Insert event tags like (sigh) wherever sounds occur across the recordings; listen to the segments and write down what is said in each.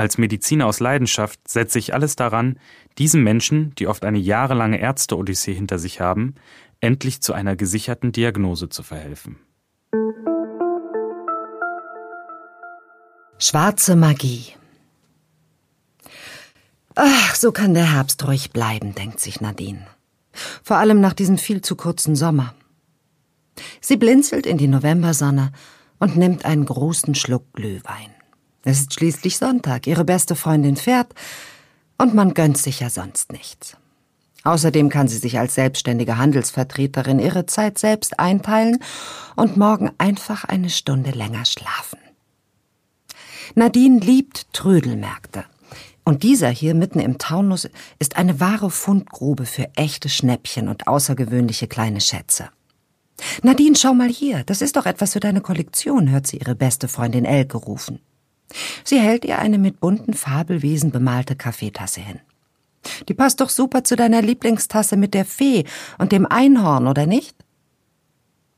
Als Mediziner aus Leidenschaft setze ich alles daran, diesen Menschen, die oft eine jahrelange Ärzte-Odyssee hinter sich haben, endlich zu einer gesicherten Diagnose zu verhelfen. Schwarze Magie. Ach, so kann der Herbst ruhig bleiben, denkt sich Nadine. Vor allem nach diesem viel zu kurzen Sommer. Sie blinzelt in die Novembersonne und nimmt einen großen Schluck Glühwein. Es ist schließlich Sonntag, ihre beste Freundin fährt und man gönnt sich ja sonst nichts. Außerdem kann sie sich als selbstständige Handelsvertreterin ihre Zeit selbst einteilen und morgen einfach eine Stunde länger schlafen. Nadine liebt Trödelmärkte. Und dieser hier mitten im Taunus ist eine wahre Fundgrube für echte Schnäppchen und außergewöhnliche kleine Schätze. Nadine, schau mal hier, das ist doch etwas für deine Kollektion, hört sie ihre beste Freundin Elke rufen. Sie hält ihr eine mit bunten Fabelwesen bemalte Kaffeetasse hin. Die passt doch super zu deiner Lieblingstasse mit der Fee und dem Einhorn, oder nicht?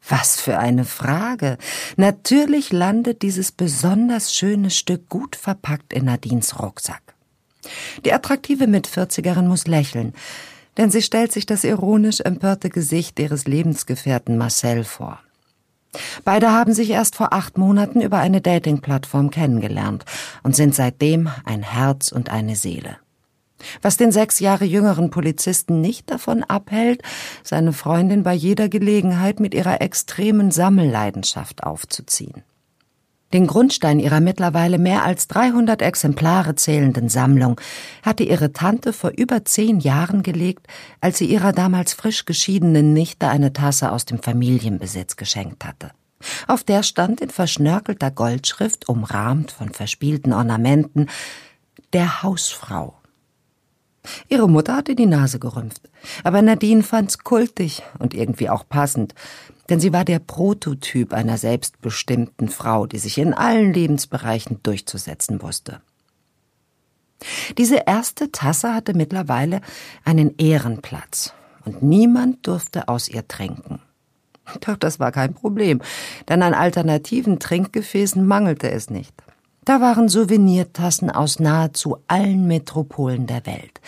Was für eine Frage. Natürlich landet dieses besonders schöne Stück gut verpackt in Nadines Rucksack. Die attraktive Mitvierzigerin muss lächeln, denn sie stellt sich das ironisch empörte Gesicht ihres Lebensgefährten Marcel vor. Beide haben sich erst vor acht Monaten über eine Dating-Plattform kennengelernt und sind seitdem ein Herz und eine Seele. Was den sechs Jahre jüngeren Polizisten nicht davon abhält, seine Freundin bei jeder Gelegenheit mit ihrer extremen Sammelleidenschaft aufzuziehen. Den Grundstein ihrer mittlerweile mehr als 300 Exemplare zählenden Sammlung hatte ihre Tante vor über zehn Jahren gelegt, als sie ihrer damals frisch geschiedenen Nichte eine Tasse aus dem Familienbesitz geschenkt hatte. Auf der stand in verschnörkelter Goldschrift, umrahmt von verspielten Ornamenten, der Hausfrau. Ihre Mutter hatte die Nase gerümpft, aber Nadine fand's kultig und irgendwie auch passend, denn sie war der Prototyp einer selbstbestimmten Frau, die sich in allen Lebensbereichen durchzusetzen wusste. Diese erste Tasse hatte mittlerweile einen Ehrenplatz und niemand durfte aus ihr trinken. Doch das war kein Problem, denn an alternativen Trinkgefäßen mangelte es nicht. Da waren Souvenirtassen aus nahezu allen Metropolen der Welt.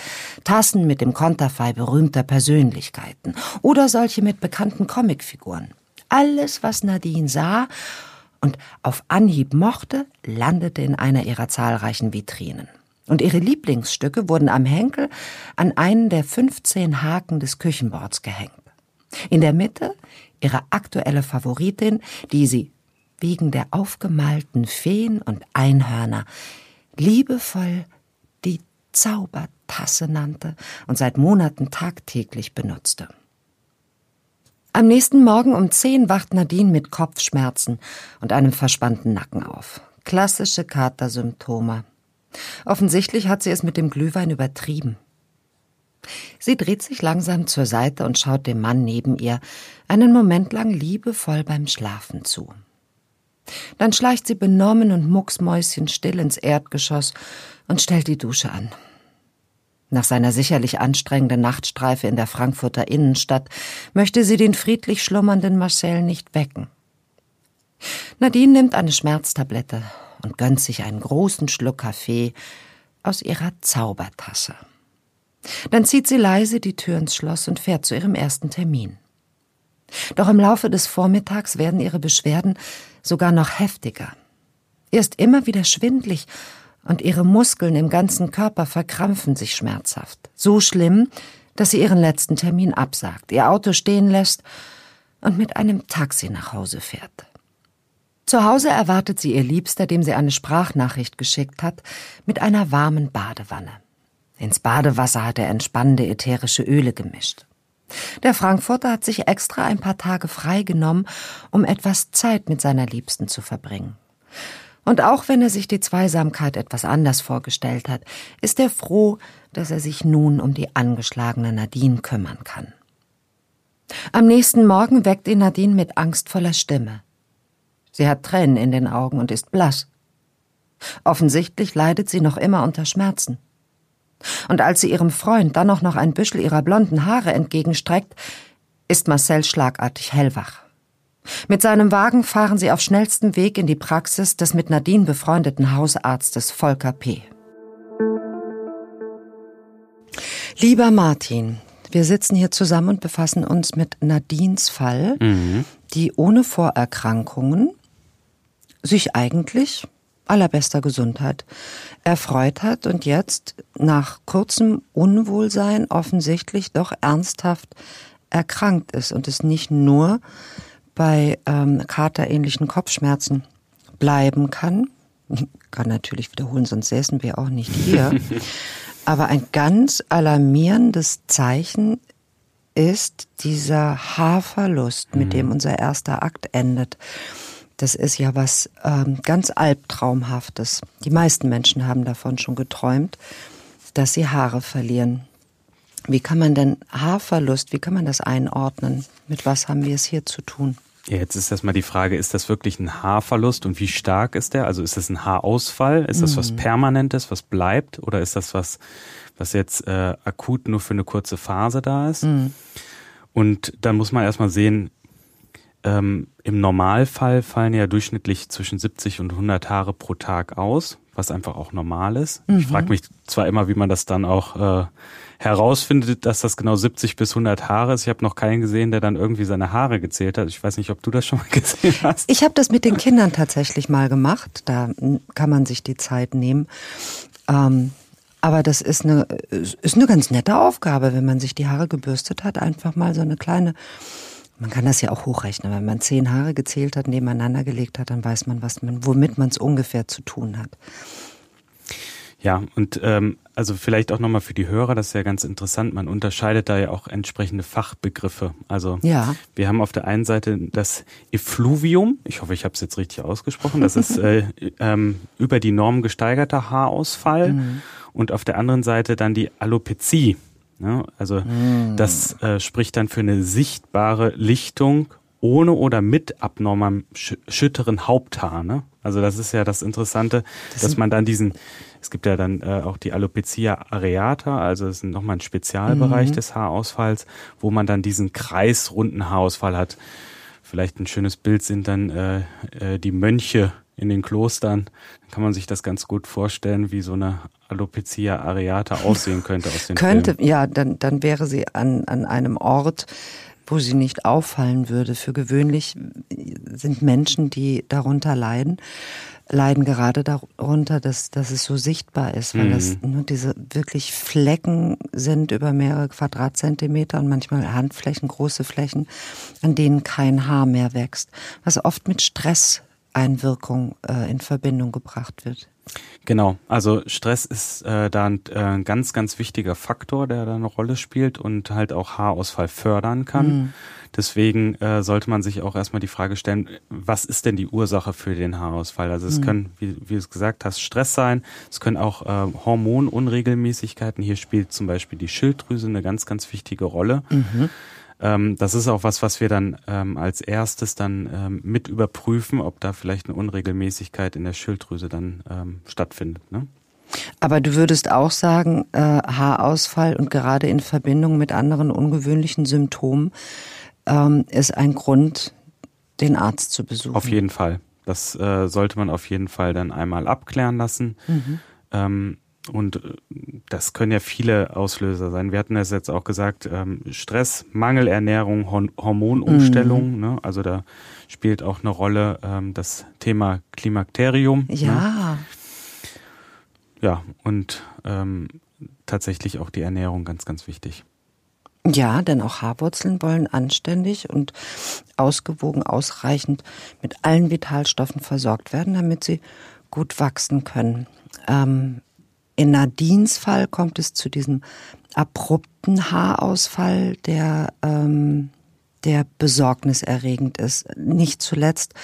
Tassen mit dem Konterfei berühmter Persönlichkeiten oder solche mit bekannten Comicfiguren. Alles, was Nadine sah und auf Anhieb mochte, landete in einer ihrer zahlreichen Vitrinen. Und ihre Lieblingsstücke wurden am Henkel an einen der 15 Haken des Küchenbords gehängt. In der Mitte ihre aktuelle Favoritin, die sie wegen der aufgemalten Feen und Einhörner liebevoll die Zaubertasse nannte und seit Monaten tagtäglich benutzte. Am nächsten Morgen um zehn wacht Nadine mit Kopfschmerzen und einem verspannten Nacken auf. Klassische Katersymptome. Offensichtlich hat sie es mit dem Glühwein übertrieben. Sie dreht sich langsam zur Seite und schaut dem Mann neben ihr einen Moment lang liebevoll beim Schlafen zu. Dann schleicht sie benommen und mucksmäuschenstill ins Erdgeschoss und stellt die Dusche an. Nach seiner sicherlich anstrengenden Nachtstreife in der Frankfurter Innenstadt möchte sie den friedlich schlummernden Marcel nicht wecken. Nadine nimmt eine Schmerztablette und gönnt sich einen großen Schluck Kaffee aus ihrer Zaubertasse. Dann zieht sie leise die Tür ins Schloss und fährt zu ihrem ersten Termin. Doch im Laufe des Vormittags werden ihre Beschwerden sogar noch heftiger. Erst immer wieder schwindlig und ihre Muskeln im ganzen Körper verkrampfen sich schmerzhaft. So schlimm, dass sie ihren letzten Termin absagt, ihr Auto stehen lässt und mit einem Taxi nach Hause fährt. Zu Hause erwartet sie ihr Liebster, dem sie eine Sprachnachricht geschickt hat, mit einer warmen Badewanne. Ins Badewasser hat er entspannende ätherische Öle gemischt. Der Frankfurter hat sich extra ein paar Tage frei genommen, um etwas Zeit mit seiner Liebsten zu verbringen. Und auch wenn er sich die Zweisamkeit etwas anders vorgestellt hat, ist er froh, dass er sich nun um die angeschlagene Nadine kümmern kann. Am nächsten Morgen weckt ihn Nadine mit angstvoller Stimme. Sie hat Tränen in den Augen und ist blass. Offensichtlich leidet sie noch immer unter Schmerzen. Und als sie ihrem Freund dann auch noch ein Büschel ihrer blonden Haare entgegenstreckt, ist Marcel schlagartig hellwach. Mit seinem Wagen fahren sie auf schnellstem Weg in die Praxis des mit Nadine befreundeten Hausarztes Volker P. Lieber Martin, wir sitzen hier zusammen und befassen uns mit Nadines Fall, mhm. die ohne Vorerkrankungen sich eigentlich allerbester Gesundheit erfreut hat und jetzt nach kurzem Unwohlsein offensichtlich doch ernsthaft erkrankt ist und es nicht nur bei ähm, katerähnlichen Kopfschmerzen bleiben kann. Ich (laughs) kann natürlich wiederholen, sonst säßen wir auch nicht hier. (laughs) Aber ein ganz alarmierendes Zeichen ist dieser Haarverlust, mit mhm. dem unser erster Akt endet. Das ist ja was ähm, ganz Albtraumhaftes. Die meisten Menschen haben davon schon geträumt, dass sie Haare verlieren. Wie kann man denn Haarverlust, wie kann man das einordnen? Mit was haben wir es hier zu tun? Ja, jetzt ist erstmal die Frage, ist das wirklich ein Haarverlust und wie stark ist der? Also ist das ein Haarausfall? Ist das was mhm. Permanentes, was bleibt? Oder ist das was, was jetzt äh, akut nur für eine kurze Phase da ist? Mhm. Und dann muss man erstmal sehen, ähm, im Normalfall fallen ja durchschnittlich zwischen 70 und 100 Haare pro Tag aus, was einfach auch normal ist. Mhm. Ich frage mich zwar immer, wie man das dann auch äh, herausfindet, dass das genau 70 bis 100 Haare ist. Ich habe noch keinen gesehen, der dann irgendwie seine Haare gezählt hat. Ich weiß nicht, ob du das schon mal (laughs) gesehen hast. Ich habe das mit den Kindern tatsächlich mal gemacht. Da kann man sich die Zeit nehmen. Ähm, aber das ist eine, ist eine ganz nette Aufgabe, wenn man sich die Haare gebürstet hat, einfach mal so eine kleine man kann das ja auch hochrechnen. Wenn man zehn Haare gezählt hat, nebeneinander gelegt hat, dann weiß man, was man, womit man es ungefähr zu tun hat. Ja, und ähm, also vielleicht auch nochmal für die Hörer, das ist ja ganz interessant, man unterscheidet da ja auch entsprechende Fachbegriffe. Also ja. wir haben auf der einen Seite das Effluvium, ich hoffe, ich habe es jetzt richtig ausgesprochen, das ist äh, (laughs) ähm, über die Norm gesteigerter Haarausfall mhm. und auf der anderen Seite dann die Alopezie. Ja, also mm. das äh, spricht dann für eine sichtbare Lichtung ohne oder mit abnormem schütteren Haupthaar. Ne? Also das ist ja das Interessante, das dass man dann diesen, es gibt ja dann äh, auch die Alopecia areata, also das ist nochmal ein Spezialbereich mhm. des Haarausfalls, wo man dann diesen kreisrunden Haarausfall hat. Vielleicht ein schönes Bild sind dann äh, äh, die Mönche in den Klostern. Dann kann man sich das ganz gut vorstellen, wie so eine Alopecia areata aussehen könnte aus den Könnte, Filmen. ja, dann, dann wäre sie an, an einem Ort, wo sie nicht auffallen würde. Für gewöhnlich sind Menschen, die darunter leiden, leiden gerade darunter, dass, dass es so sichtbar ist, weil mhm. das nur diese wirklich Flecken sind über mehrere Quadratzentimeter und manchmal Handflächen, große Flächen, an denen kein Haar mehr wächst, was oft mit Stresseinwirkung äh, in Verbindung gebracht wird. Genau, also Stress ist äh, da ein, äh, ein ganz, ganz wichtiger Faktor, der da eine Rolle spielt und halt auch Haarausfall fördern kann. Mhm. Deswegen äh, sollte man sich auch erstmal die Frage stellen, was ist denn die Ursache für den Haarausfall? Also es mhm. können, wie, wie du es gesagt hast, Stress sein, es können auch äh, Hormonunregelmäßigkeiten, hier spielt zum Beispiel die Schilddrüse eine ganz, ganz wichtige Rolle. Mhm. Ähm, das ist auch was, was wir dann ähm, als erstes dann ähm, mit überprüfen, ob da vielleicht eine Unregelmäßigkeit in der Schilddrüse dann ähm, stattfindet. Ne? Aber du würdest auch sagen, äh, Haarausfall und gerade in Verbindung mit anderen ungewöhnlichen Symptomen ähm, ist ein Grund, den Arzt zu besuchen. Auf jeden Fall. Das äh, sollte man auf jeden Fall dann einmal abklären lassen. Mhm. Und äh, das können ja viele Auslöser sein. Wir hatten es jetzt auch gesagt, ähm, Stress, Mangelernährung, Hormonumstellung. Mhm. Ne? Also da spielt auch eine Rolle ähm, das Thema Klimakterium. Ne? Ja. Ne? Ja, und ähm, tatsächlich auch die Ernährung ganz, ganz wichtig. Ja, denn auch Haarwurzeln wollen anständig und ausgewogen ausreichend mit allen Vitalstoffen versorgt werden, damit sie gut wachsen können. Ähm, in Nadines Fall kommt es zu diesem abrupten Haarausfall, der, ähm, der besorgniserregend ist. Nicht zuletzt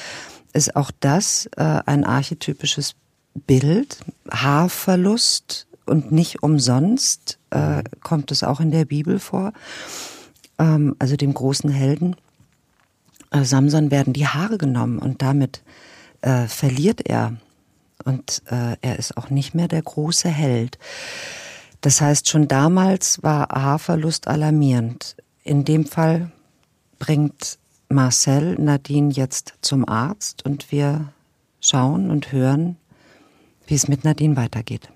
ist auch das äh, ein archetypisches Bild, Haarverlust und nicht umsonst äh, kommt es auch in der Bibel vor. Ähm, also dem großen Helden äh, Samson werden die Haare genommen und damit äh, verliert er und äh, er ist auch nicht mehr der große Held. Das heißt, schon damals war Haarverlust alarmierend. In dem Fall bringt Marcel Nadine jetzt zum Arzt und wir schauen und hören, wie es mit Nadine weitergeht.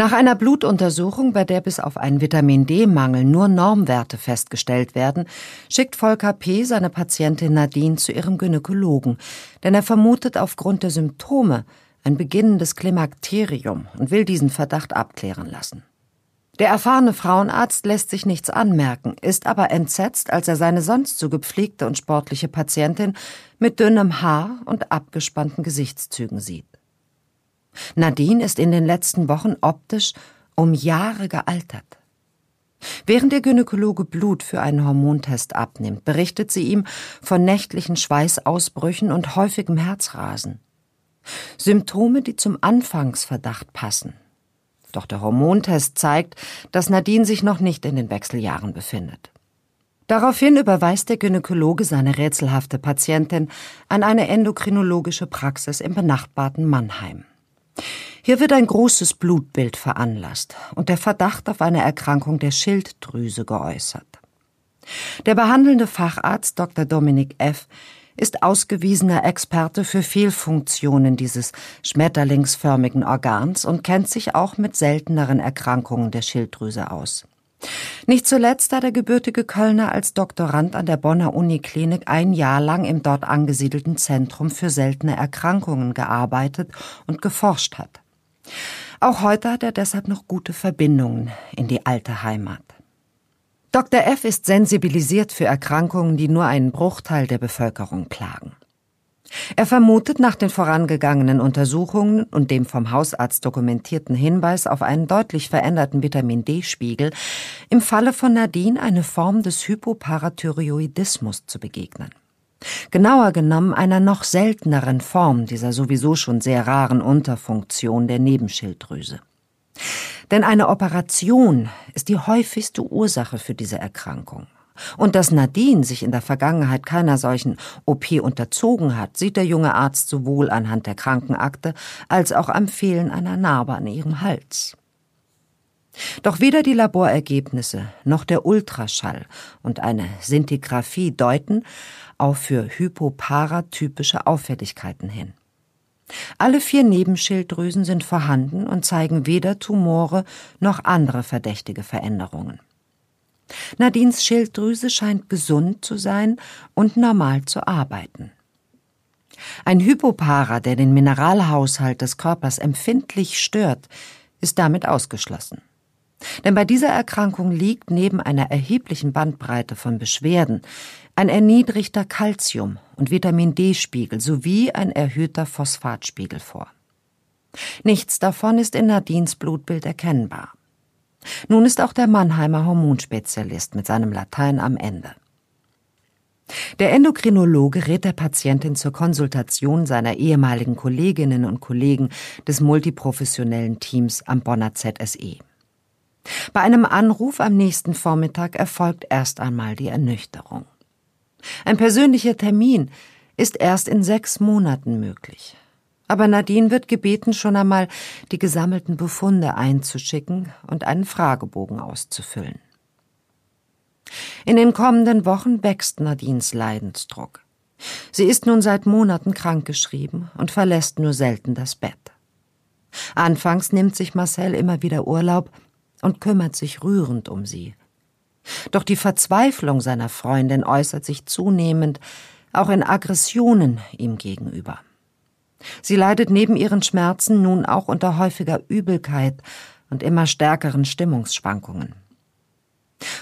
Nach einer Blutuntersuchung, bei der bis auf einen Vitamin D-Mangel nur Normwerte festgestellt werden, schickt Volker P. seine Patientin Nadine zu ihrem Gynäkologen, denn er vermutet aufgrund der Symptome ein beginnendes Klimakterium und will diesen Verdacht abklären lassen. Der erfahrene Frauenarzt lässt sich nichts anmerken, ist aber entsetzt, als er seine sonst so gepflegte und sportliche Patientin mit dünnem Haar und abgespannten Gesichtszügen sieht. Nadine ist in den letzten Wochen optisch um Jahre gealtert. Während der Gynäkologe Blut für einen Hormontest abnimmt, berichtet sie ihm von nächtlichen Schweißausbrüchen und häufigem Herzrasen. Symptome, die zum Anfangsverdacht passen. Doch der Hormontest zeigt, dass Nadine sich noch nicht in den Wechseljahren befindet. Daraufhin überweist der Gynäkologe seine rätselhafte Patientin an eine endokrinologische Praxis im benachbarten Mannheim. Hier wird ein großes Blutbild veranlasst und der Verdacht auf eine Erkrankung der Schilddrüse geäußert. Der behandelnde Facharzt Dr. Dominik F. ist ausgewiesener Experte für Fehlfunktionen dieses schmetterlingsförmigen Organs und kennt sich auch mit selteneren Erkrankungen der Schilddrüse aus. Nicht zuletzt hat der gebürtige Kölner als Doktorand an der Bonner Uniklinik ein Jahr lang im dort angesiedelten Zentrum für seltene Erkrankungen gearbeitet und geforscht hat. Auch heute hat er deshalb noch gute Verbindungen in die alte Heimat. Dr. F. ist sensibilisiert für Erkrankungen, die nur einen Bruchteil der Bevölkerung plagen. Er vermutet nach den vorangegangenen Untersuchungen und dem vom Hausarzt dokumentierten Hinweis auf einen deutlich veränderten Vitamin D-Spiegel im Falle von Nadine eine Form des Hypoparathyroidismus zu begegnen. Genauer genommen einer noch selteneren Form dieser sowieso schon sehr raren Unterfunktion der Nebenschilddrüse. Denn eine Operation ist die häufigste Ursache für diese Erkrankung. Und dass Nadine sich in der Vergangenheit keiner solchen OP unterzogen hat, sieht der junge Arzt sowohl anhand der Krankenakte als auch am Fehlen einer Narbe an ihrem Hals. Doch weder die Laborergebnisse noch der Ultraschall und eine Sintigraphie deuten auf für hypoparatypische Auffälligkeiten hin. Alle vier Nebenschilddrüsen sind vorhanden und zeigen weder Tumore noch andere verdächtige Veränderungen. Nadines Schilddrüse scheint gesund zu sein und normal zu arbeiten. Ein Hypopara, der den Mineralhaushalt des Körpers empfindlich stört, ist damit ausgeschlossen. Denn bei dieser Erkrankung liegt neben einer erheblichen Bandbreite von Beschwerden ein erniedrigter Calcium- und Vitamin D-Spiegel sowie ein erhöhter Phosphatspiegel vor. Nichts davon ist in Nadines Blutbild erkennbar. Nun ist auch der Mannheimer Hormonspezialist mit seinem Latein am Ende. Der Endokrinologe rät der Patientin zur Konsultation seiner ehemaligen Kolleginnen und Kollegen des multiprofessionellen Teams am Bonner ZSE. Bei einem Anruf am nächsten Vormittag erfolgt erst einmal die Ernüchterung. Ein persönlicher Termin ist erst in sechs Monaten möglich. Aber Nadine wird gebeten, schon einmal die gesammelten Befunde einzuschicken und einen Fragebogen auszufüllen. In den kommenden Wochen wächst Nadines Leidensdruck. Sie ist nun seit Monaten krankgeschrieben und verlässt nur selten das Bett. Anfangs nimmt sich Marcel immer wieder Urlaub und kümmert sich rührend um sie. Doch die Verzweiflung seiner Freundin äußert sich zunehmend auch in Aggressionen ihm gegenüber. Sie leidet neben ihren Schmerzen nun auch unter häufiger Übelkeit und immer stärkeren Stimmungsschwankungen.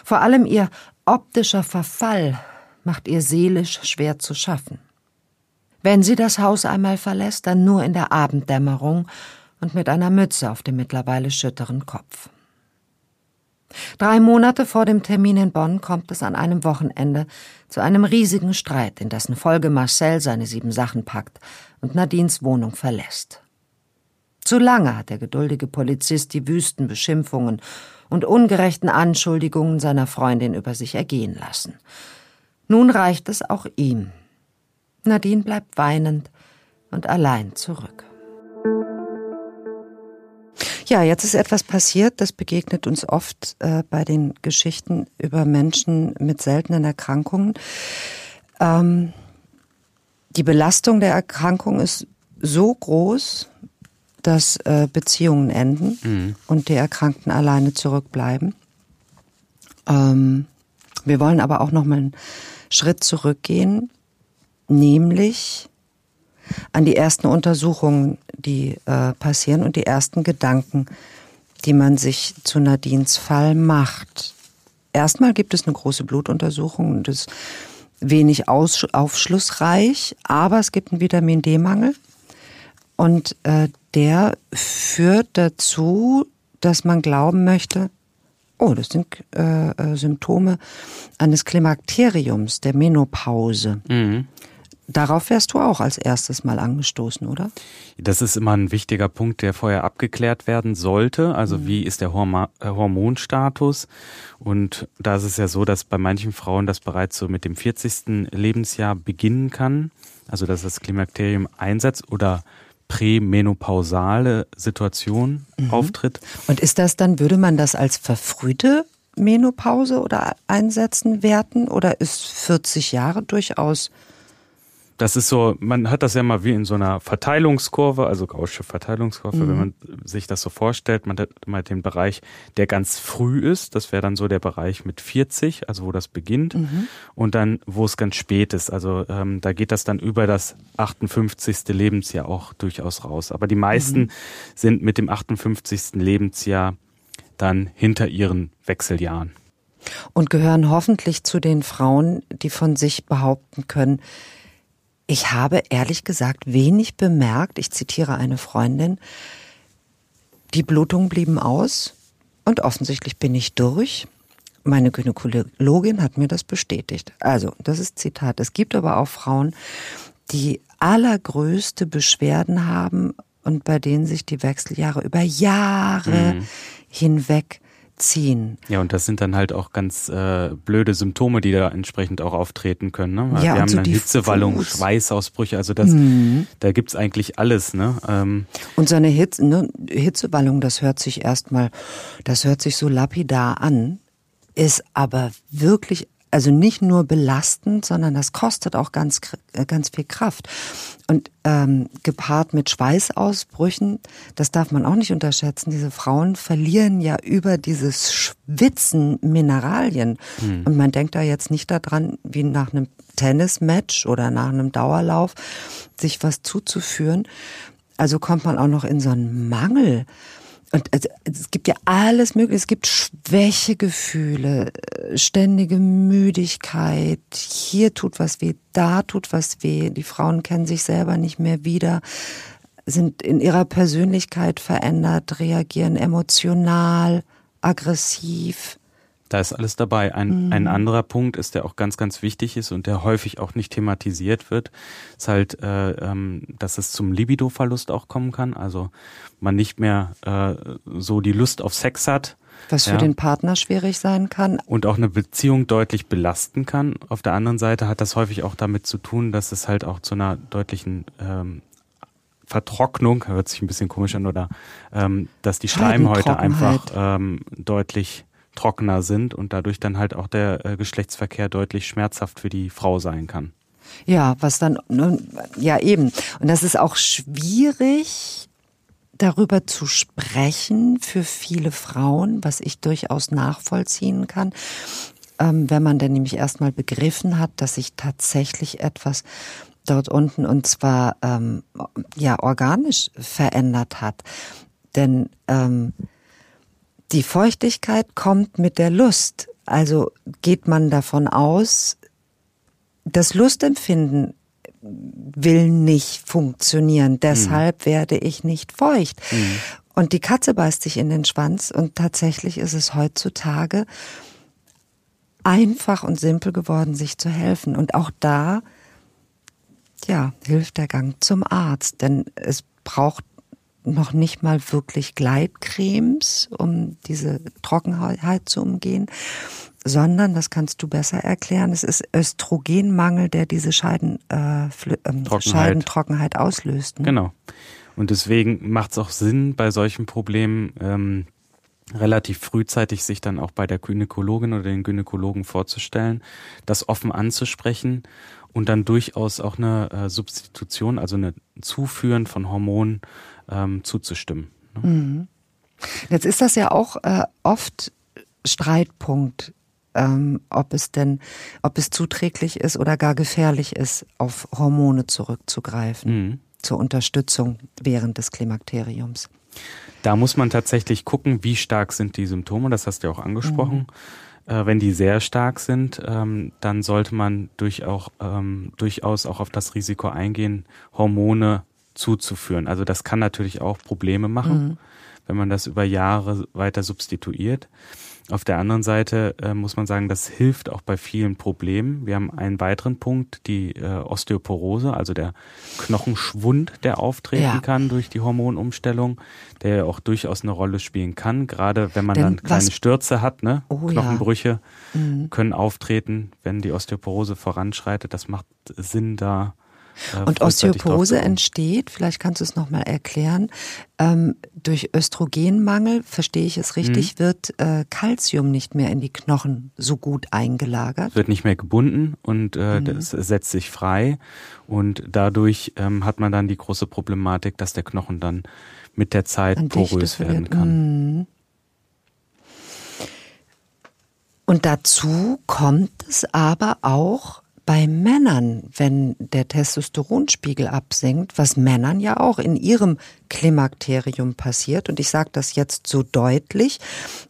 Vor allem ihr optischer Verfall macht ihr seelisch schwer zu schaffen. Wenn sie das Haus einmal verlässt, dann nur in der Abenddämmerung und mit einer Mütze auf dem mittlerweile schütteren Kopf. Drei Monate vor dem Termin in Bonn kommt es an einem Wochenende zu einem riesigen Streit, in dessen Folge Marcel seine sieben Sachen packt und Nadines Wohnung verlässt. Zu lange hat der geduldige Polizist die wüsten Beschimpfungen und ungerechten Anschuldigungen seiner Freundin über sich ergehen lassen. Nun reicht es auch ihm. Nadine bleibt weinend und allein zurück. Ja, jetzt ist etwas passiert, das begegnet uns oft äh, bei den Geschichten über Menschen mit seltenen Erkrankungen. Ähm, die Belastung der Erkrankung ist so groß, dass äh, Beziehungen enden mhm. und die Erkrankten alleine zurückbleiben. Ähm, wir wollen aber auch noch mal einen Schritt zurückgehen, nämlich an die ersten Untersuchungen, die äh, passieren und die ersten Gedanken, die man sich zu Nadines Fall macht. Erstmal gibt es eine große Blutuntersuchung und ist wenig aufschlussreich, aber es gibt einen Vitamin D-Mangel und äh, der führt dazu, dass man glauben möchte, oh, das sind äh, äh Symptome eines Klimakteriums, der Menopause. Mhm. Darauf wärst du auch als erstes mal angestoßen, oder? Das ist immer ein wichtiger Punkt, der vorher abgeklärt werden sollte. Also mhm. wie ist der Horma äh, Hormonstatus? Und da ist es ja so, dass bei manchen Frauen das bereits so mit dem 40. Lebensjahr beginnen kann. Also dass das Klimakterium einsetzt oder prämenopausale Situation mhm. auftritt. Und ist das dann, würde man das als verfrühte Menopause oder einsetzen werten? Oder ist 40 Jahre durchaus das ist so, man hat das ja mal wie in so einer Verteilungskurve, also Gaußsche Verteilungskurve, mhm. wenn man sich das so vorstellt, man hat mal den Bereich, der ganz früh ist, das wäre dann so der Bereich mit 40, also wo das beginnt, mhm. und dann, wo es ganz spät ist, also ähm, da geht das dann über das 58. Lebensjahr auch durchaus raus. Aber die meisten mhm. sind mit dem 58. Lebensjahr dann hinter ihren Wechseljahren. Und gehören hoffentlich zu den Frauen, die von sich behaupten können, ich habe ehrlich gesagt wenig bemerkt, ich zitiere eine Freundin, die Blutungen blieben aus und offensichtlich bin ich durch. Meine Gynäkologin hat mir das bestätigt. Also, das ist Zitat. Es gibt aber auch Frauen, die allergrößte Beschwerden haben und bei denen sich die Wechseljahre über Jahre mhm. hinweg ziehen. Ja, und das sind dann halt auch ganz äh, blöde Symptome, die da entsprechend auch auftreten können. Ne? Ja, Wir haben so dann Hitzewallung, Fuß. Schweißausbrüche, also das, mhm. da gibt's eigentlich alles. Ne? Ähm, und so eine Hitze, ne, Hitzewallung, das hört sich erstmal, das hört sich so lapidar an, ist aber wirklich also nicht nur belastend, sondern das kostet auch ganz, äh, ganz viel Kraft. Und ähm, gepaart mit Schweißausbrüchen, das darf man auch nicht unterschätzen. Diese Frauen verlieren ja über dieses Schwitzen Mineralien. Mhm. Und man denkt da jetzt nicht daran, wie nach einem Tennismatch oder nach einem Dauerlauf sich was zuzuführen. Also kommt man auch noch in so einen Mangel und also, es gibt ja alles mögliche. Es gibt Schwächegefühle, äh, ständige Müdigkeit. Hier tut was weh, da tut was weh. Die Frauen kennen sich selber nicht mehr wieder, sind in ihrer Persönlichkeit verändert, reagieren emotional, aggressiv. Da ist alles dabei. Ein, mhm. ein anderer Punkt ist, der auch ganz, ganz wichtig ist und der häufig auch nicht thematisiert wird, ist halt, äh, ähm, dass es zum Libido-Verlust auch kommen kann. Also man nicht mehr äh, so die Lust auf Sex hat. Was für ja. den Partner schwierig sein kann. Und auch eine Beziehung deutlich belasten kann. Auf der anderen Seite hat das häufig auch damit zu tun, dass es halt auch zu einer deutlichen ähm, Vertrocknung, hört sich ein bisschen komisch an, oder ähm, dass die Schleimhäute einfach ähm, deutlich trockener sind und dadurch dann halt auch der äh, Geschlechtsverkehr deutlich schmerzhaft für die Frau sein kann. Ja, was dann, ja eben. Und das ist auch schwierig, darüber zu sprechen für viele Frauen, was ich durchaus nachvollziehen kann. Ähm, wenn man dann nämlich erstmal begriffen hat, dass sich tatsächlich etwas dort unten und zwar ähm, ja organisch verändert hat. Denn ähm, Die Feuchtigkeit kommt mit der Lust. Also geht man davon aus, das Lustempfinden will nicht funktionieren. Deshalb mhm. werde ich nicht feucht. Mhm. Und die Katze beißt sich in den Schwanz und tatsächlich ist es heutzutage einfach und simpel geworden, sich zu helfen. Und auch da, ja, hilft der Gang zum Arzt, denn es braucht noch nicht mal wirklich Gleitcremes, um diese Trockenheit zu umgehen, sondern, das kannst du besser erklären, es ist Östrogenmangel, der diese Scheiden, äh, ähm, Trockenheit. Scheidentrockenheit auslöst. Ne? Genau. Und deswegen macht es auch Sinn, bei solchen Problemen ähm, relativ frühzeitig sich dann auch bei der Gynäkologin oder den Gynäkologen vorzustellen, das offen anzusprechen und dann durchaus auch eine äh, Substitution, also eine Zuführen von Hormonen ähm, zuzustimmen. Ne? Mhm. Jetzt ist das ja auch äh, oft Streitpunkt, ähm, ob es denn, ob es zuträglich ist oder gar gefährlich ist, auf Hormone zurückzugreifen mhm. zur Unterstützung während des Klimakteriums. Da muss man tatsächlich gucken, wie stark sind die Symptome, das hast du ja auch angesprochen. Mhm. Äh, wenn die sehr stark sind, ähm, dann sollte man durch auch, ähm, durchaus auch auf das Risiko eingehen, Hormone zuzuführen. Also das kann natürlich auch Probleme machen, mhm. wenn man das über Jahre weiter substituiert. Auf der anderen Seite äh, muss man sagen, das hilft auch bei vielen Problemen. Wir haben einen weiteren Punkt, die äh, Osteoporose, also der Knochenschwund, der auftreten ja. kann durch die Hormonumstellung, der auch durchaus eine Rolle spielen kann. Gerade wenn man Denn dann kleine was? Stürze hat, ne? Oh, Knochenbrüche ja. mhm. können auftreten, wenn die Osteoporose voranschreitet. Das macht Sinn, da äh, und Osteoporose entsteht, vielleicht kannst du es nochmal erklären, ähm, durch Östrogenmangel, verstehe ich es richtig, mhm. wird äh, Calcium nicht mehr in die Knochen so gut eingelagert. Wird nicht mehr gebunden und äh, mhm. das setzt sich frei und dadurch ähm, hat man dann die große Problematik, dass der Knochen dann mit der Zeit An porös werden kann. Mhm. Und dazu kommt es aber auch bei Männern, wenn der Testosteronspiegel absinkt, was Männern ja auch in ihrem Klimakterium passiert. Und ich sage das jetzt so deutlich,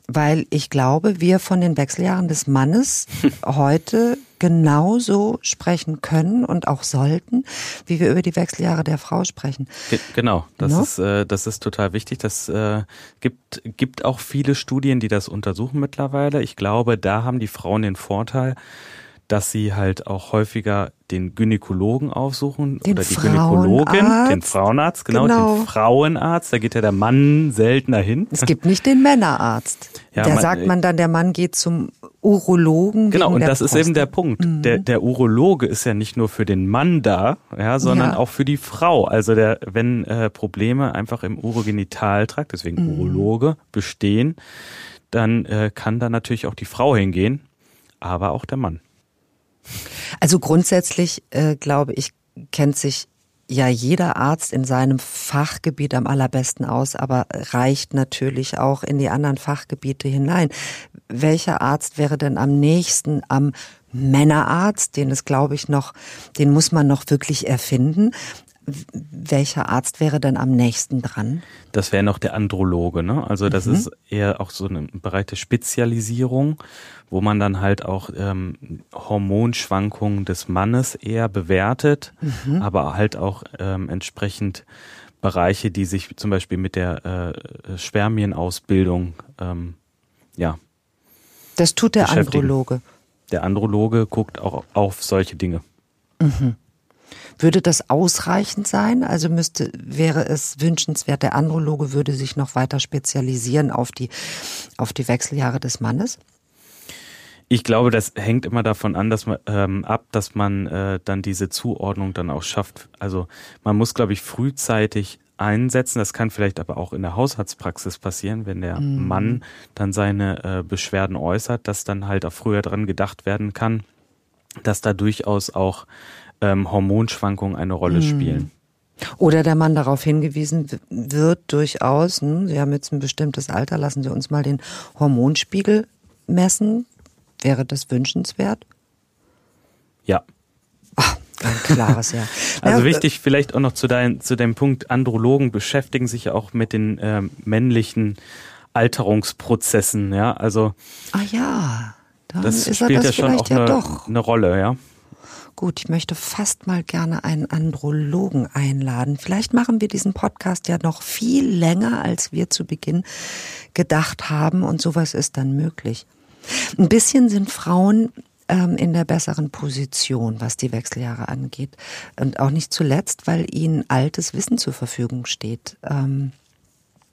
weil ich glaube, wir von den Wechseljahren des Mannes (laughs) heute genauso sprechen können und auch sollten, wie wir über die Wechseljahre der Frau sprechen. genau, das no? ist äh, das ist total wichtig. Das äh, gibt gibt auch viele Studien, die das untersuchen mittlerweile. Ich glaube, da haben die Frauen den Vorteil, dass sie halt auch häufiger den Gynäkologen aufsuchen den oder die Gynäkologin, den Frauenarzt, genau, genau, den Frauenarzt, da geht ja der Mann seltener hin. Es gibt nicht den Männerarzt. Ja, da man, sagt man dann, der Mann geht zum Urologen. Genau, und das Post. ist eben der Punkt. Mhm. Der, der Urologe ist ja nicht nur für den Mann da, ja, sondern ja. auch für die Frau. Also der, wenn äh, Probleme einfach im Urogenitaltrakt, deswegen mhm. Urologe, bestehen, dann äh, kann da natürlich auch die Frau hingehen, aber auch der Mann. Also grundsätzlich, äh, glaube ich, kennt sich ja jeder Arzt in seinem Fachgebiet am allerbesten aus, aber reicht natürlich auch in die anderen Fachgebiete hinein. Welcher Arzt wäre denn am nächsten am Männerarzt, den es glaube ich noch, den muss man noch wirklich erfinden welcher Arzt wäre denn am nächsten dran? Das wäre noch der Androloge, ne? Also das mhm. ist eher auch so ein Bereich der Spezialisierung, wo man dann halt auch ähm, Hormonschwankungen des Mannes eher bewertet, mhm. aber halt auch ähm, entsprechend Bereiche, die sich zum Beispiel mit der äh, Spermienausbildung, ähm, ja. Das tut der Androloge. Der Androloge guckt auch auf solche Dinge. Mhm. Würde das ausreichend sein? Also müsste, wäre es wünschenswert, der Androloge würde sich noch weiter spezialisieren auf die, auf die Wechseljahre des Mannes? Ich glaube, das hängt immer davon an, dass man ähm, ab, dass man äh, dann diese Zuordnung dann auch schafft. Also man muss, glaube ich, frühzeitig einsetzen. Das kann vielleicht aber auch in der Haushaltspraxis passieren, wenn der mhm. Mann dann seine äh, Beschwerden äußert, dass dann halt auch früher dran gedacht werden kann, dass da durchaus auch ähm, Hormonschwankungen eine Rolle mhm. spielen. Oder der Mann darauf hingewiesen wird durchaus, hm, Sie haben jetzt ein bestimmtes Alter, lassen Sie uns mal den Hormonspiegel messen. Wäre das wünschenswert? Ja. Ach, ein klares Ja. (laughs) also wichtig vielleicht auch noch zu, dein, zu dem Punkt, Andrologen beschäftigen sich ja auch mit den äh, männlichen Alterungsprozessen, ja. Also ah ja, dann das spielt das ja schon auch ja eine, eine Rolle, ja. Gut, ich möchte fast mal gerne einen Andrologen einladen. Vielleicht machen wir diesen Podcast ja noch viel länger, als wir zu Beginn gedacht haben und sowas ist dann möglich. Ein bisschen sind Frauen ähm, in der besseren Position, was die Wechseljahre angeht. Und auch nicht zuletzt, weil ihnen altes Wissen zur Verfügung steht. Ähm,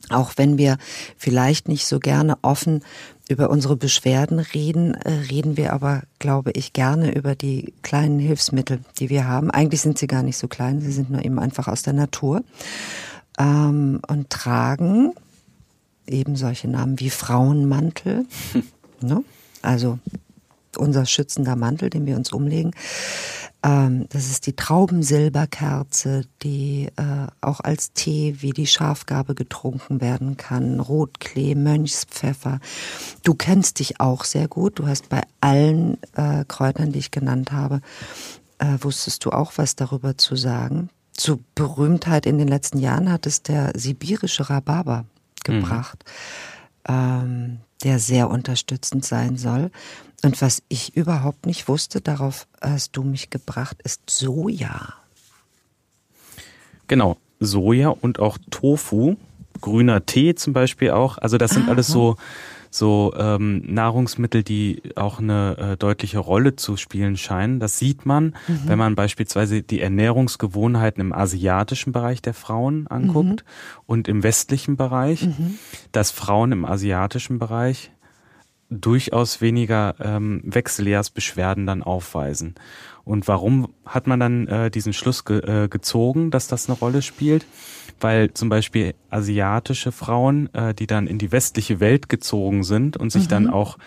auch wenn wir vielleicht nicht so gerne offen über unsere Beschwerden reden, äh, reden wir aber, glaube ich, gerne über die kleinen Hilfsmittel, die wir haben. Eigentlich sind sie gar nicht so klein, sie sind nur eben einfach aus der Natur ähm, und tragen eben solche Namen wie Frauenmantel, (laughs) ne? also unser schützender Mantel, den wir uns umlegen. Ähm, das ist die Traubensilberkerze, die äh, auch als Tee wie die Schafgabe getrunken werden kann. Rotklee, Mönchspfeffer. Du kennst dich auch sehr gut. Du hast bei allen äh, Kräutern, die ich genannt habe, äh, wusstest du auch was darüber zu sagen. Zu Berühmtheit in den letzten Jahren hat es der sibirische Rhabarber gebracht, mhm. ähm, der sehr unterstützend sein soll. Und was ich überhaupt nicht wusste, darauf hast du mich gebracht, ist Soja. Genau, Soja und auch Tofu, grüner Tee zum Beispiel auch. Also das sind Aha. alles so so ähm, Nahrungsmittel, die auch eine äh, deutliche Rolle zu spielen scheinen. Das sieht man, mhm. wenn man beispielsweise die Ernährungsgewohnheiten im asiatischen Bereich der Frauen anguckt mhm. und im westlichen Bereich, mhm. dass Frauen im asiatischen Bereich durchaus weniger ähm, Wechseljahrsbeschwerden dann aufweisen. Und warum hat man dann äh, diesen Schluss ge äh, gezogen, dass das eine Rolle spielt? Weil zum Beispiel asiatische Frauen, äh, die dann in die westliche Welt gezogen sind und sich mhm. dann auch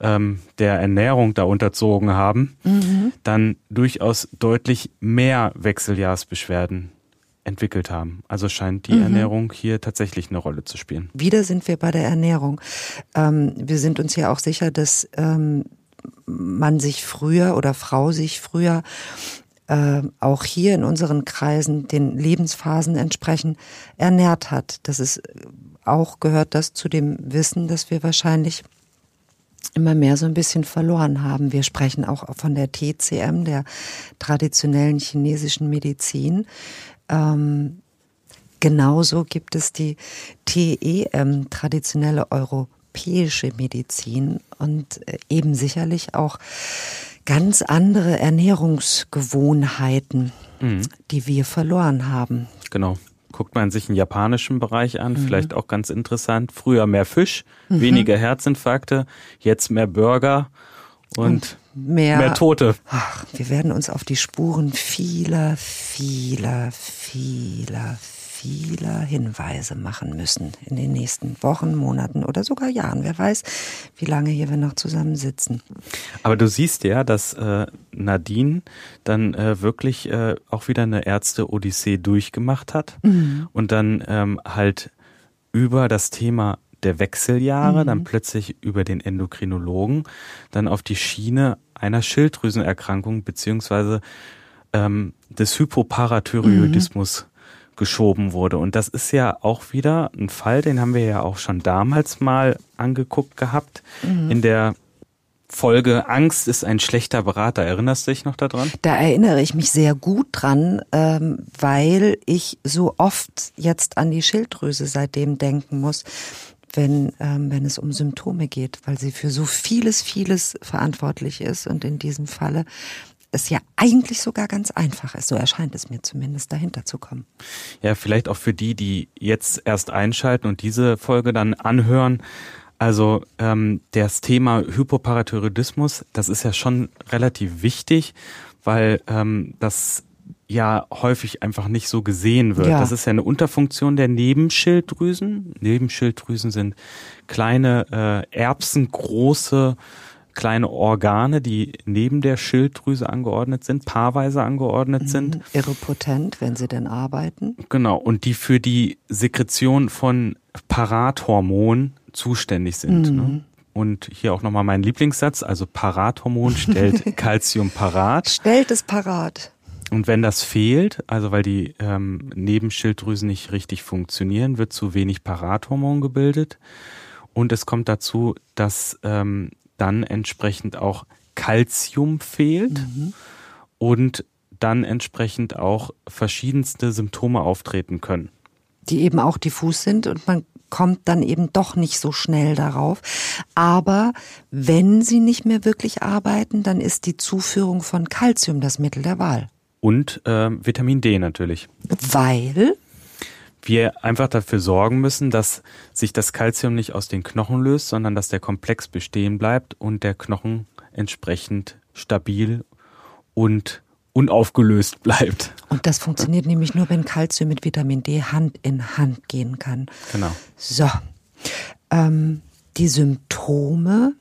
ähm, der Ernährung da unterzogen haben, mhm. dann durchaus deutlich mehr Wechseljahrsbeschwerden entwickelt haben. Also scheint die mhm. Ernährung hier tatsächlich eine Rolle zu spielen. Wieder sind wir bei der Ernährung. Ähm, wir sind uns ja auch sicher, dass ähm, man sich früher oder Frau sich früher äh, auch hier in unseren Kreisen den Lebensphasen entsprechend ernährt hat. Das ist auch gehört das zu dem Wissen, dass wir wahrscheinlich immer mehr so ein bisschen verloren haben. Wir sprechen auch von der TCM, der traditionellen chinesischen Medizin. Ähm, genauso gibt es die TEM, traditionelle europäische Medizin und äh, eben sicherlich auch ganz andere Ernährungsgewohnheiten, mhm. die wir verloren haben. Genau. Guckt man sich den japanischen Bereich an, mhm. vielleicht auch ganz interessant. Früher mehr Fisch, mhm. weniger Herzinfarkte, jetzt mehr Burger und, und mehr, mehr Tote. Ach, wir werden uns auf die Spuren vieler, vieler, vieler, vieler Hinweise machen müssen in den nächsten Wochen, Monaten oder sogar Jahren. Wer weiß, wie lange hier wir noch zusammen sitzen. Aber du siehst ja, dass äh, Nadine dann äh, wirklich äh, auch wieder eine Ärzte-Odyssee durchgemacht hat mhm. und dann ähm, halt über das Thema der Wechseljahre, mhm. dann plötzlich über den Endokrinologen, dann auf die Schiene einer Schilddrüsenerkrankung beziehungsweise ähm, des Hypoparathyroidismus mhm. Geschoben wurde. Und das ist ja auch wieder ein Fall, den haben wir ja auch schon damals mal angeguckt gehabt, mhm. in der Folge Angst ist ein schlechter Berater. Erinnerst du dich noch daran? Da erinnere ich mich sehr gut dran, ähm, weil ich so oft jetzt an die Schilddrüse seitdem denken muss wenn, ähm, wenn es um Symptome geht, weil sie für so vieles, vieles verantwortlich ist und in diesem Falle es ja eigentlich sogar ganz einfach ist. So erscheint es mir zumindest, dahinter zu kommen. Ja, vielleicht auch für die, die jetzt erst einschalten und diese Folge dann anhören. Also ähm, das Thema Hypoparathyroidismus, das ist ja schon relativ wichtig, weil ähm, das ja häufig einfach nicht so gesehen wird. Ja. Das ist ja eine Unterfunktion der Nebenschilddrüsen. Nebenschilddrüsen sind kleine äh, erbsengroße kleine Organe, die neben der Schilddrüse angeordnet sind, paarweise angeordnet mhm. sind. Irrepotent, wenn sie denn arbeiten. Genau, und die für die Sekretion von Parathormon zuständig sind. Mhm. Ne? Und hier auch nochmal mein Lieblingssatz, also Parathormon stellt (laughs) Calcium parat. Stellt es parat. Und wenn das fehlt, also weil die ähm, Nebenschilddrüsen nicht richtig funktionieren, wird zu wenig Parathormon gebildet. Und es kommt dazu, dass ähm, dann entsprechend auch Calcium fehlt mhm. und dann entsprechend auch verschiedenste Symptome auftreten können. Die eben auch diffus sind und man kommt dann eben doch nicht so schnell darauf. Aber wenn sie nicht mehr wirklich arbeiten, dann ist die Zuführung von Calcium das Mittel der Wahl. Und äh, Vitamin D natürlich. Weil? Wir einfach dafür sorgen müssen, dass sich das Kalzium nicht aus den Knochen löst, sondern dass der Komplex bestehen bleibt und der Knochen entsprechend stabil und unaufgelöst bleibt. Und das funktioniert nämlich nur, wenn Kalzium mit Vitamin D Hand in Hand gehen kann. Genau. So. Ähm, die Symptome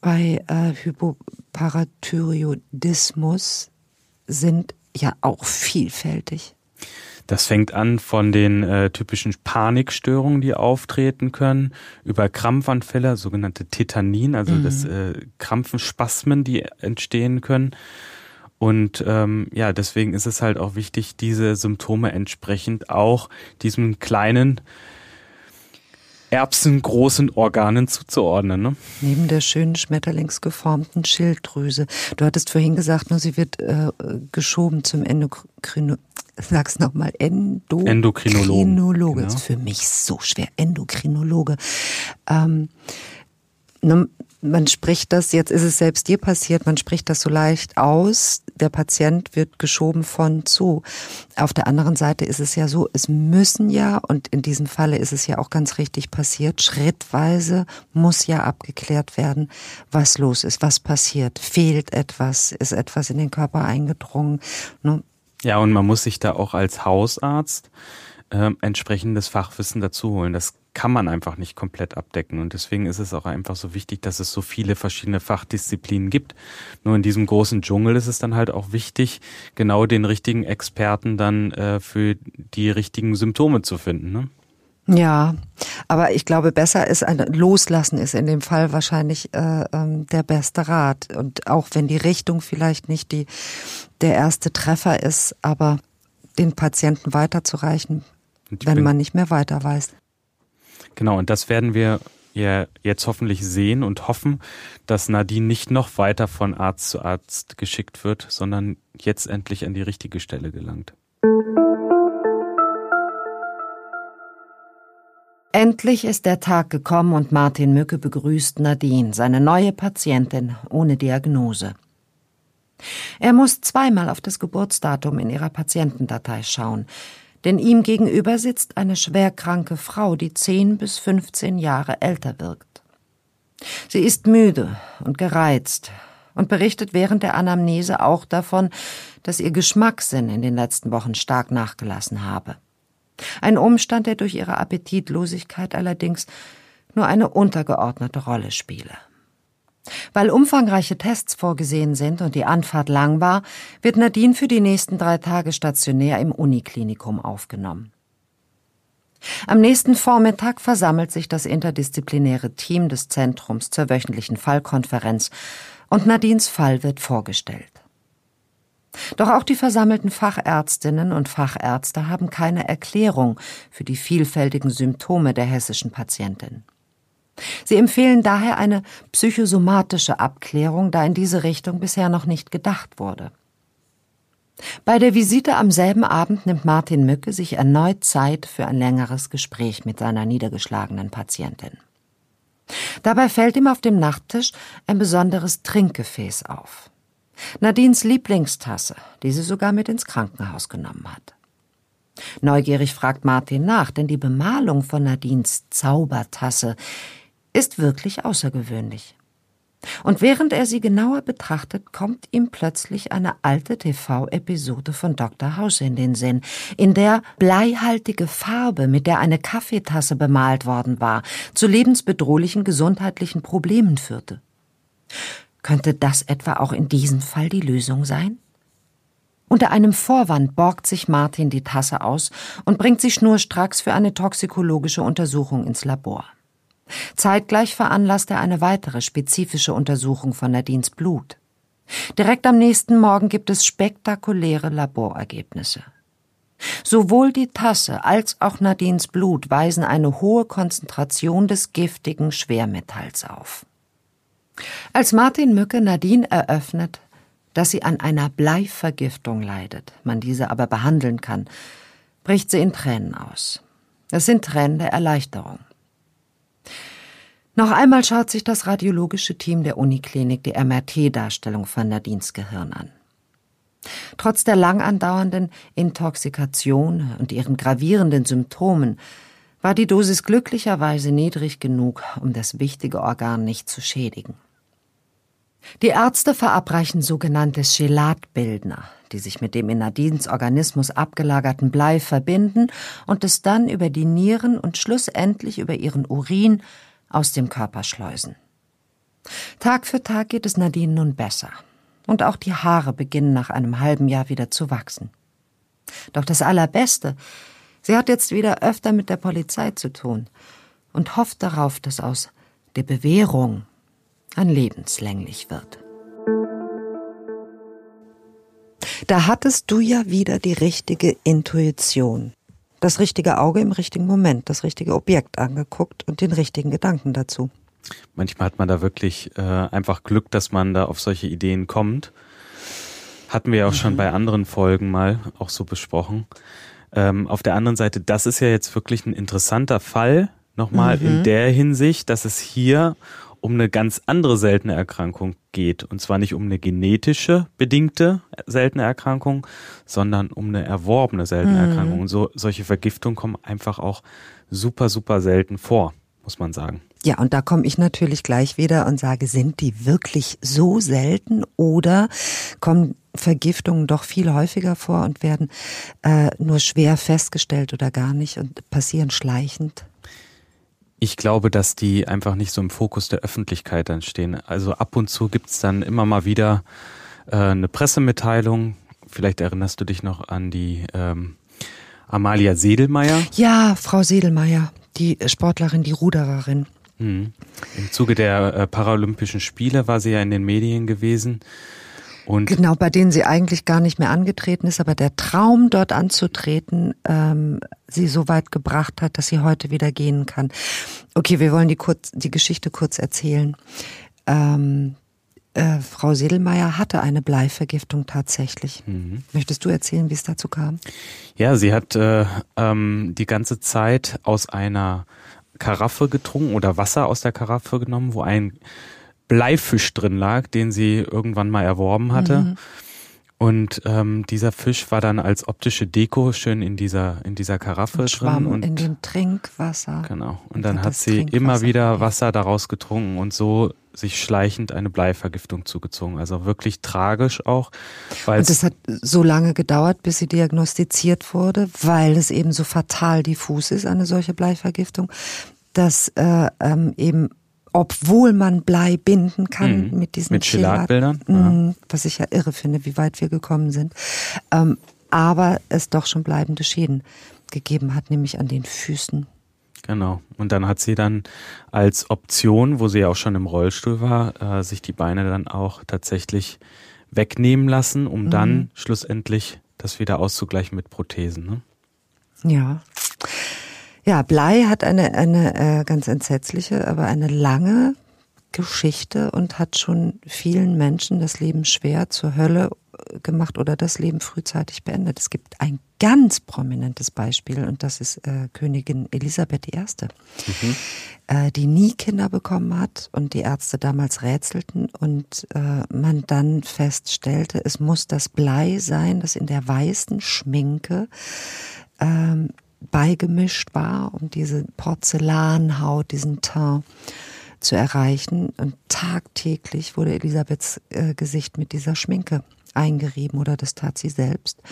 bei äh, Hypoparathyroidismus sind ja auch vielfältig. Das fängt an von den äh, typischen Panikstörungen, die auftreten können, über Krampfanfälle, sogenannte Tetanin, also mhm. das äh, Krampfenspasmen, die entstehen können. Und ähm, ja, deswegen ist es halt auch wichtig, diese Symptome entsprechend auch diesem kleinen erbsengroßen Organen zuzuordnen. Ne? Neben der schönen schmetterlingsgeformten Schilddrüse. Du hattest vorhin gesagt, nur sie wird äh, geschoben zum Endokrino sag's nochmal, Endo Endokrinologe. Genau. Das ist für mich so schwer. Endokrinologe. Ähm, man spricht das, jetzt ist es selbst dir passiert, man spricht das so leicht aus, der Patient wird geschoben von zu. Auf der anderen Seite ist es ja so, es müssen ja, und in diesem Falle ist es ja auch ganz richtig passiert, schrittweise muss ja abgeklärt werden, was los ist, was passiert, fehlt etwas, ist etwas in den Körper eingedrungen. Ja, und man muss sich da auch als Hausarzt äh, entsprechendes Fachwissen dazu holen. Das kann man einfach nicht komplett abdecken. Und deswegen ist es auch einfach so wichtig, dass es so viele verschiedene Fachdisziplinen gibt. Nur in diesem großen Dschungel ist es dann halt auch wichtig, genau den richtigen Experten dann äh, für die richtigen Symptome zu finden. Ne? Ja, aber ich glaube, besser ist ein Loslassen ist in dem Fall wahrscheinlich äh, ähm, der beste Rat. Und auch wenn die Richtung vielleicht nicht die der erste Treffer ist, aber den Patienten weiterzureichen, wenn man nicht mehr weiter weiß. Genau, und das werden wir ja jetzt hoffentlich sehen und hoffen, dass Nadine nicht noch weiter von Arzt zu Arzt geschickt wird, sondern jetzt endlich an die richtige Stelle gelangt. Endlich ist der Tag gekommen und Martin Mücke begrüßt Nadine, seine neue Patientin ohne Diagnose. Er muss zweimal auf das Geburtsdatum in ihrer Patientendatei schauen, denn ihm gegenüber sitzt eine schwerkranke Frau, die zehn bis fünfzehn Jahre älter wirkt. Sie ist müde und gereizt und berichtet während der Anamnese auch davon, dass ihr Geschmackssinn in den letzten Wochen stark nachgelassen habe. Ein Umstand, der durch ihre Appetitlosigkeit allerdings nur eine untergeordnete Rolle spiele. Weil umfangreiche Tests vorgesehen sind und die Anfahrt lang war, wird Nadine für die nächsten drei Tage stationär im Uniklinikum aufgenommen. Am nächsten Vormittag versammelt sich das interdisziplinäre Team des Zentrums zur wöchentlichen Fallkonferenz und Nadines Fall wird vorgestellt. Doch auch die versammelten Fachärztinnen und Fachärzte haben keine Erklärung für die vielfältigen Symptome der hessischen Patientin. Sie empfehlen daher eine psychosomatische Abklärung, da in diese Richtung bisher noch nicht gedacht wurde. Bei der Visite am selben Abend nimmt Martin Mücke sich erneut Zeit für ein längeres Gespräch mit seiner niedergeschlagenen Patientin. Dabei fällt ihm auf dem Nachttisch ein besonderes Trinkgefäß auf. Nadines Lieblingstasse, die sie sogar mit ins Krankenhaus genommen hat. Neugierig fragt Martin nach, denn die Bemalung von Nadines Zaubertasse ist wirklich außergewöhnlich. Und während er sie genauer betrachtet, kommt ihm plötzlich eine alte TV-Episode von Dr. House in den Sinn, in der bleihaltige Farbe, mit der eine Kaffeetasse bemalt worden war, zu lebensbedrohlichen gesundheitlichen Problemen führte. Könnte das etwa auch in diesem Fall die Lösung sein? Unter einem Vorwand borgt sich Martin die Tasse aus und bringt sie schnurstracks für eine toxikologische Untersuchung ins Labor. Zeitgleich veranlasst er eine weitere spezifische Untersuchung von Nadines Blut. Direkt am nächsten Morgen gibt es spektakuläre Laborergebnisse. Sowohl die Tasse als auch Nadines Blut weisen eine hohe Konzentration des giftigen Schwermetalls auf. Als Martin Mücke Nadine eröffnet, dass sie an einer Bleivergiftung leidet, man diese aber behandeln kann, bricht sie in Tränen aus. Es sind Tränen der Erleichterung. Noch einmal schaut sich das radiologische Team der Uniklinik die MRT-Darstellung von Nadines Gehirn an. Trotz der lang andauernden Intoxikation und ihren gravierenden Symptomen war die Dosis glücklicherweise niedrig genug, um das wichtige Organ nicht zu schädigen. Die Ärzte verabreichen sogenannte Chelatbildner, die sich mit dem in Nadines Organismus abgelagerten Blei verbinden und es dann über die Nieren und schlussendlich über ihren Urin aus dem Körper schleusen. Tag für Tag geht es Nadine nun besser. Und auch die Haare beginnen nach einem halben Jahr wieder zu wachsen. Doch das Allerbeste, sie hat jetzt wieder öfter mit der Polizei zu tun und hofft darauf, dass aus der Bewährung ein lebenslänglich wird. Da hattest du ja wieder die richtige Intuition das richtige Auge im richtigen Moment, das richtige Objekt angeguckt und den richtigen Gedanken dazu. Manchmal hat man da wirklich äh, einfach Glück, dass man da auf solche Ideen kommt. Hatten wir ja auch mhm. schon bei anderen Folgen mal auch so besprochen. Ähm, auf der anderen Seite, das ist ja jetzt wirklich ein interessanter Fall, nochmal mhm. in der Hinsicht, dass es hier um eine ganz andere seltene Erkrankung geht. Und zwar nicht um eine genetische bedingte seltene Erkrankung, sondern um eine erworbene seltene mhm. Erkrankung. Und so, solche Vergiftungen kommen einfach auch super, super selten vor, muss man sagen. Ja, und da komme ich natürlich gleich wieder und sage, sind die wirklich so selten oder kommen Vergiftungen doch viel häufiger vor und werden äh, nur schwer festgestellt oder gar nicht und passieren schleichend? Ich glaube, dass die einfach nicht so im Fokus der Öffentlichkeit dann stehen. Also ab und zu gibt's dann immer mal wieder äh, eine Pressemitteilung. Vielleicht erinnerst du dich noch an die ähm, Amalia Sedelmeier. Ja, Frau Sedelmeier, die Sportlerin, die Rudererin. Mhm. Im Zuge der äh, Paralympischen Spiele war sie ja in den Medien gewesen. Und genau, bei denen sie eigentlich gar nicht mehr angetreten ist, aber der Traum, dort anzutreten, ähm, sie so weit gebracht hat, dass sie heute wieder gehen kann. Okay, wir wollen die, kurz, die Geschichte kurz erzählen. Ähm, äh, Frau Sedelmeier hatte eine Bleivergiftung tatsächlich. Mhm. Möchtest du erzählen, wie es dazu kam? Ja, sie hat äh, ähm, die ganze Zeit aus einer Karaffe getrunken oder Wasser aus der Karaffe genommen, wo ein Bleifisch drin lag, den sie irgendwann mal erworben hatte. Mhm. Und ähm, dieser Fisch war dann als optische Deko schön in dieser in dieser Karaffe und schwamm drin und in dem Trinkwasser. Genau. Und dann hat sie immer wieder Wasser daraus getrunken und so sich schleichend eine Bleivergiftung zugezogen. Also wirklich tragisch auch. Weil und es hat so lange gedauert, bis sie diagnostiziert wurde, weil es eben so fatal diffus ist, eine solche Bleivergiftung, dass äh, ähm, eben obwohl man Blei binden kann mhm. mit diesen mit Chelatbildern, ja. Mhm, was ich ja irre finde, wie weit wir gekommen sind. Ähm, aber es doch schon bleibende Schäden gegeben hat, nämlich an den Füßen. Genau. Und dann hat sie dann als Option, wo sie ja auch schon im Rollstuhl war, äh, sich die Beine dann auch tatsächlich wegnehmen lassen, um mhm. dann schlussendlich das wieder auszugleichen mit Prothesen. Ne? Ja. Ja, Blei hat eine, eine äh, ganz entsetzliche, aber eine lange Geschichte und hat schon vielen Menschen das Leben schwer zur Hölle äh, gemacht oder das Leben frühzeitig beendet. Es gibt ein ganz prominentes Beispiel und das ist äh, Königin Elisabeth I., mhm. äh, die nie Kinder bekommen hat und die Ärzte damals rätselten und äh, man dann feststellte, es muss das Blei sein, das in der weißen Schminke ähm, beigemischt war, um diese Porzellanhaut, diesen Teint zu erreichen. Und tagtäglich wurde Elisabeths äh, Gesicht mit dieser Schminke eingerieben oder das tat sie selbst.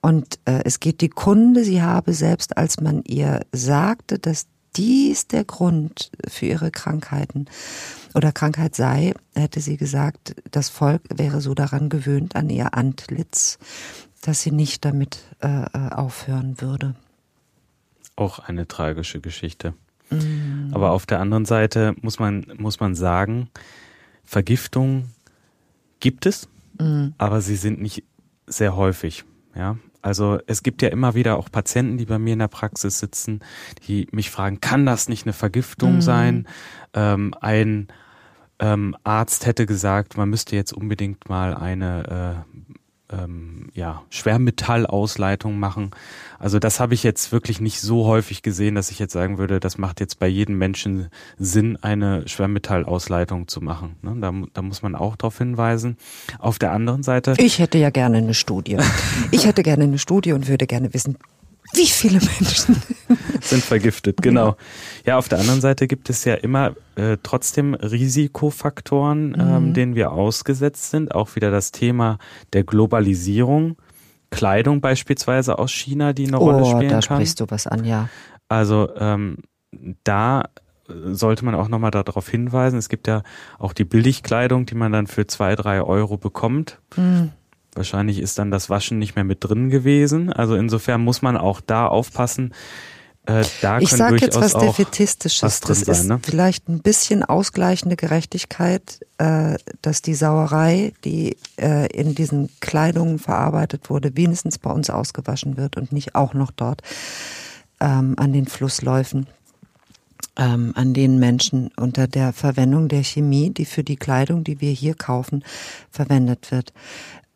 Und äh, es geht die Kunde, sie habe selbst, als man ihr sagte, dass dies der Grund für ihre Krankheiten oder Krankheit sei, hätte sie gesagt, das Volk wäre so daran gewöhnt an ihr Antlitz, dass sie nicht damit äh, äh aufhören würde auch eine tragische Geschichte. Mhm. Aber auf der anderen Seite muss man, muss man sagen, Vergiftung gibt es, mhm. aber sie sind nicht sehr häufig. Ja, Also es gibt ja immer wieder auch Patienten, die bei mir in der Praxis sitzen, die mich fragen, kann das nicht eine Vergiftung mhm. sein? Ähm, ein ähm, Arzt hätte gesagt, man müsste jetzt unbedingt mal eine äh, ähm, ja, Schwermetallausleitung machen. Also das habe ich jetzt wirklich nicht so häufig gesehen, dass ich jetzt sagen würde, das macht jetzt bei jedem Menschen Sinn, eine Schwermetallausleitung zu machen. Ne? Da, da muss man auch darauf hinweisen. Auf der anderen Seite. Ich hätte ja gerne eine Studie. Ich hätte gerne eine Studie und würde gerne wissen, wie viele Menschen (laughs) sind vergiftet, genau. Ja, auf der anderen Seite gibt es ja immer äh, trotzdem Risikofaktoren, ähm, mhm. denen wir ausgesetzt sind. Auch wieder das Thema der Globalisierung. Kleidung beispielsweise aus China, die eine oh, Rolle spielen da kann. Da sprichst du was an, ja. Also ähm, da sollte man auch nochmal darauf hinweisen, es gibt ja auch die Billigkleidung, die man dann für zwei, drei Euro bekommt. Mhm. Wahrscheinlich ist dann das Waschen nicht mehr mit drin gewesen. Also insofern muss man auch da aufpassen. Äh, da ich sage jetzt was Defetistisches. Was das sein, ist ne? vielleicht ein bisschen ausgleichende Gerechtigkeit, äh, dass die Sauerei, die äh, in diesen Kleidungen verarbeitet wurde, wenigstens bei uns ausgewaschen wird und nicht auch noch dort ähm, an den Flussläufen ähm, an den Menschen unter der Verwendung der Chemie, die für die Kleidung, die wir hier kaufen, verwendet wird.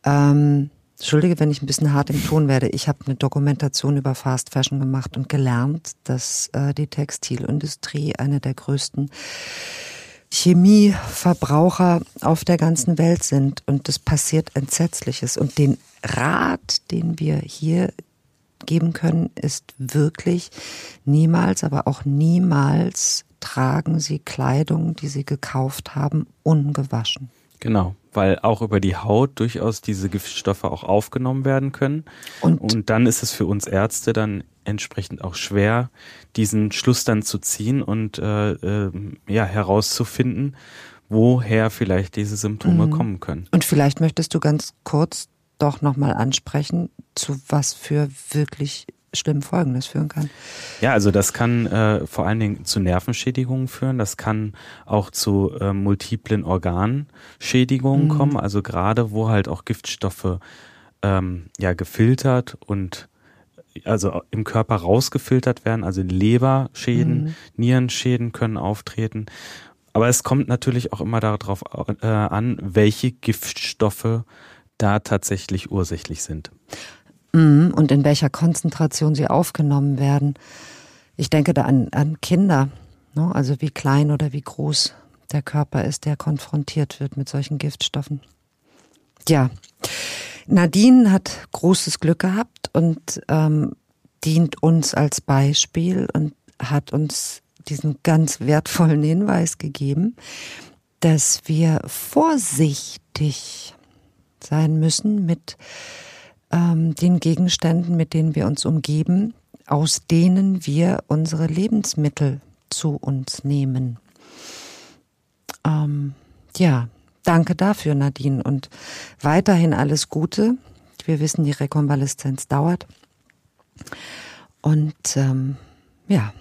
Ähm, Entschuldige, wenn ich ein bisschen hart im Ton werde. Ich habe eine Dokumentation über Fast Fashion gemacht und gelernt, dass äh, die Textilindustrie eine der größten Chemieverbraucher auf der ganzen Welt sind. Und das passiert Entsetzliches. Und den Rat, den wir hier geben können, ist wirklich niemals, aber auch niemals tragen Sie Kleidung, die Sie gekauft haben, ungewaschen. Genau, weil auch über die Haut durchaus diese Giftstoffe auch aufgenommen werden können. Und, und dann ist es für uns Ärzte dann entsprechend auch schwer, diesen Schluss dann zu ziehen und äh, äh, ja herauszufinden, woher vielleicht diese Symptome mhm. kommen können. Und vielleicht möchtest du ganz kurz doch nochmal ansprechen, zu was für wirklich schlimmen Folgen das führen kann. Ja, also das kann äh, vor allen Dingen zu Nervenschädigungen führen. Das kann auch zu äh, multiplen Organschädigungen mhm. kommen. Also gerade wo halt auch Giftstoffe ähm, ja gefiltert und also im Körper rausgefiltert werden, also Leberschäden, mhm. Nierenschäden können auftreten. Aber es kommt natürlich auch immer darauf äh, an, welche Giftstoffe da tatsächlich ursächlich sind. Mhm, und in welcher Konzentration sie aufgenommen werden. Ich denke da an, an Kinder, ne? also wie klein oder wie groß der Körper ist, der konfrontiert wird mit solchen Giftstoffen. Ja, Nadine hat großes Glück gehabt und ähm, dient uns als Beispiel und hat uns diesen ganz wertvollen Hinweis gegeben, dass wir vorsichtig sein müssen mit ähm, den Gegenständen, mit denen wir uns umgeben, aus denen wir unsere Lebensmittel zu uns nehmen. Ähm, ja, danke dafür, Nadine, und weiterhin alles Gute. Wir wissen, die Rekonvaleszenz dauert. Und ähm, ja,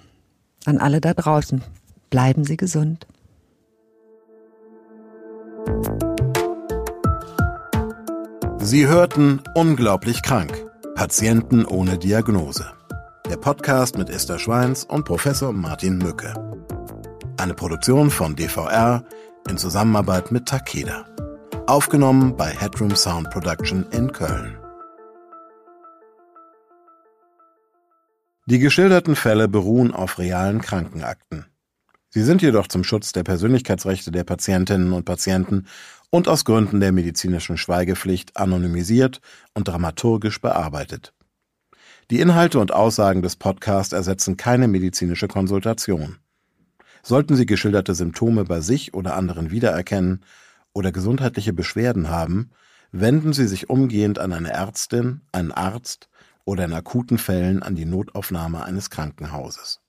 an alle da draußen, bleiben Sie gesund. Sie hörten Unglaublich krank. Patienten ohne Diagnose. Der Podcast mit Esther Schweins und Professor Martin Mücke. Eine Produktion von DVR in Zusammenarbeit mit Takeda. Aufgenommen bei Headroom Sound Production in Köln. Die geschilderten Fälle beruhen auf realen Krankenakten. Sie sind jedoch zum Schutz der Persönlichkeitsrechte der Patientinnen und Patienten und aus Gründen der medizinischen Schweigepflicht anonymisiert und dramaturgisch bearbeitet. Die Inhalte und Aussagen des Podcasts ersetzen keine medizinische Konsultation. Sollten Sie geschilderte Symptome bei sich oder anderen wiedererkennen oder gesundheitliche Beschwerden haben, wenden Sie sich umgehend an eine Ärztin, einen Arzt oder in akuten Fällen an die Notaufnahme eines Krankenhauses.